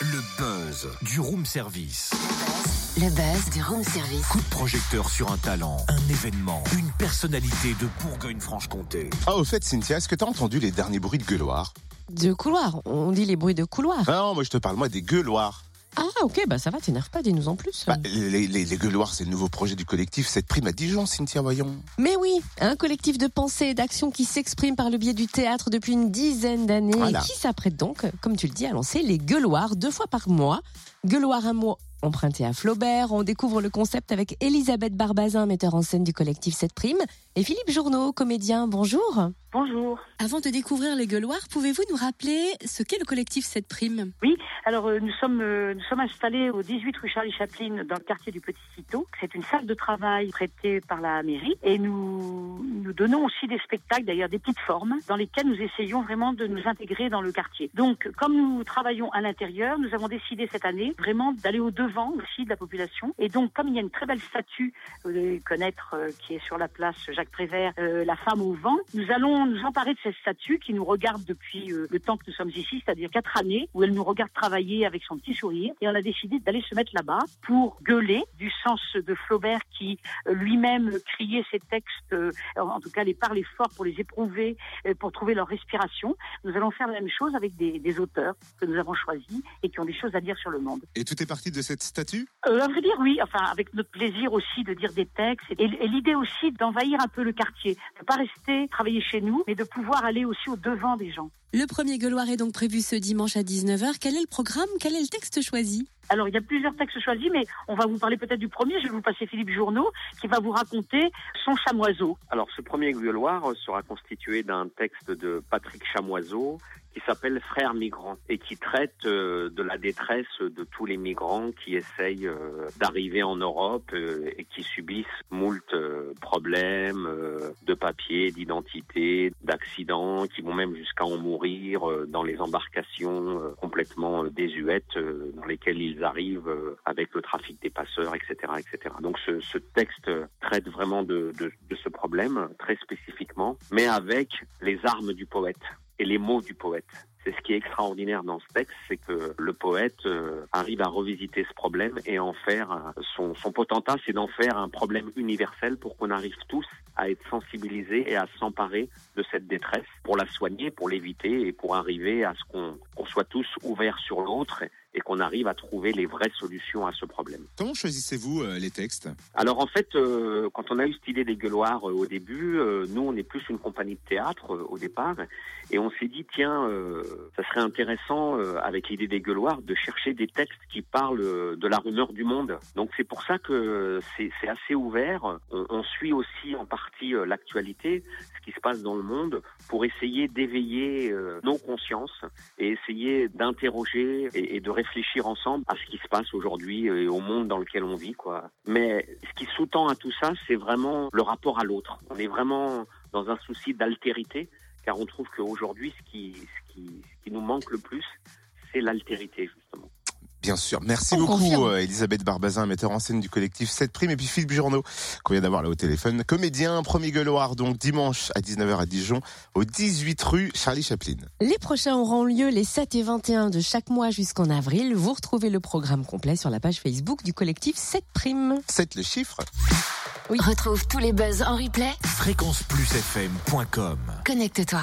Le buzz du room service. Le buzz du room service. Coup de projecteur sur un talent, un événement, une personnalité de Bourgogne-Franche-Comté. Ah, au fait, Cynthia, est-ce que t'as entendu les derniers bruits de gueuloirs De couloir, on dit les bruits de couloir. Ah non, moi je te parle, moi, des gueuloirs. Ah ok, bah ça va, t'énerve pas, dis-nous en plus. Bah, les, les, les gueuloirs, c'est le nouveau projet du collectif Cette prime à Dijon, Cynthia, voyons. Mais oui, un collectif de pensée et d'action qui s'exprime par le biais du théâtre depuis une dizaine d'années Voilà. et qui s'apprête donc, comme tu le dis, à lancer les gueuloirs deux fois par mois. Gueuloir un mot emprunté à Flaubert. On découvre le concept avec Elisabeth Barbazin, metteur en scène du collectif Cette prime, et Philippe Journeau, comédien. Bonjour. Bonjour. Avant de découvrir les gueuloirs, pouvez-vous nous rappeler ce qu'est le collectif Cette prime? Oui, alors euh, nous sommes euh, nous sommes installés au 18 rue Charlie Chaplin dans le quartier du Petit Citeau. C'est une salle de travail prêtée par la mairie et nous nous donnons aussi des spectacles, d'ailleurs des petites formes dans lesquelles nous essayons vraiment de nous intégrer dans le quartier. Donc comme nous travaillons à l'intérieur, nous avons décidé cette année vraiment d'aller au aussi de la population et donc comme il y a une très belle statue vous devez connaître euh, qui est sur la place Jacques Prévert, euh, la femme au vent, nous allons nous emparer de cette statue qui nous regarde depuis euh, le temps que nous sommes ici, c'est-à-dire quatre années, où elle nous regarde travailler avec son petit sourire. Et on a décidé d'aller se mettre là-bas pour gueuler du sens de Flaubert qui lui-même criait ses textes, en tout cas les parlait fort pour les éprouver, pour trouver leur respiration. Nous allons faire la même chose avec des, des auteurs que nous avons choisis et qui ont des choses à dire sur le monde. Et tout est parti de cette statue Euh, à vrai dire, oui. Enfin, avec notre plaisir aussi de dire des textes et, et l'idée aussi d'envahir un peu le quartier, de pas rester travailler chez nous, mais de pouvoir aller aussi au devant des gens. Le premier gueuloir est donc prévu ce dimanche à 19h. Quel est le programme? Quel est le texte choisi? Alors, il y a plusieurs textes choisis, mais on va vous parler peut-être du premier. Je vais vous passer Philippe Journeau, qui va vous raconter son chamoiseau. Alors, ce premier gueuloir sera constitué d'un texte de Patrick Chamoiseau qui s'appelle Frères migrants et qui traite euh, de la détresse de tous les migrants qui essayent euh, d'arriver en Europe euh, et qui subissent moult problèmes de papier, d'identité, d'accidents, qui vont même jusqu'à en mourir dans les embarcations complètement désuètes dans lesquelles ils arrivent euh, avec le trafic des passeurs, etc., etc. Donc ce, texte traite vraiment de, ce problème très spécifiquement, mais avec les armes du poète et les mots du poète. C'est ce qui est extraordinaire dans ce texte, c'est que le poète euh, arrive à revisiter ce problème et en faire euh, son, potentat, c'est d'en faire un problème universel pour qu'on arrive tous à être sensibilisés et à s'emparer de cette détresse pour la soigner, pour l'éviter et pour arriver à ce qu'on soit tous ouverts sur l'autre et qu'on arrive à trouver les vraies solutions à ce problème. Comment choisissez-vous euh, les textes? Alors en fait, euh, quand on a eu cette idée des gueuloirs euh, au début, euh, nous on est plus une compagnie de théâtre au départ, et on s'est dit tiens, euh, ça serait intéressant euh, avec l'idée des gueuloirs de chercher des textes qui parlent de la rumeur du monde. Donc c'est pour ça que c'est assez ouvert. On, on suit aussi en partie l'actualité, ce qui se passe dans le monde, pour essayer d'éveiller nos consciences et essayer d'interroger et, et de réfléchir ensemble à ce qui se passe aujourd'hui et au monde dans lequel on vit, quoi. Mais ce qui sous-tend à tout ça, c'est vraiment le rapport à l'autre. On est vraiment dans un souci d'altérité, car on trouve qu'aujourd'hui, ce qui, ce, qui, ce qui nous manque le plus, c'est l'altérité, justement. Bien sûr. Merci On beaucoup, confirme. euh, Elisabeth Barbazin, metteur en scène du collectif 7 Prime, et puis Philippe Journeau, qu'on vient d'avoir là au téléphone. Comédien, premier gueuloir, donc dimanche à 19h à Dijon, au 18 rue Charlie Chaplin. Les prochains auront lieu les 7 et 21 de chaque mois jusqu'en avril. Vous retrouvez le programme complet sur la page Facebook du collectif 7 Prime. 7 le chiffre. Retrouve tous les buzz en replay. Fréquenceplusfm.com Connecte-toi.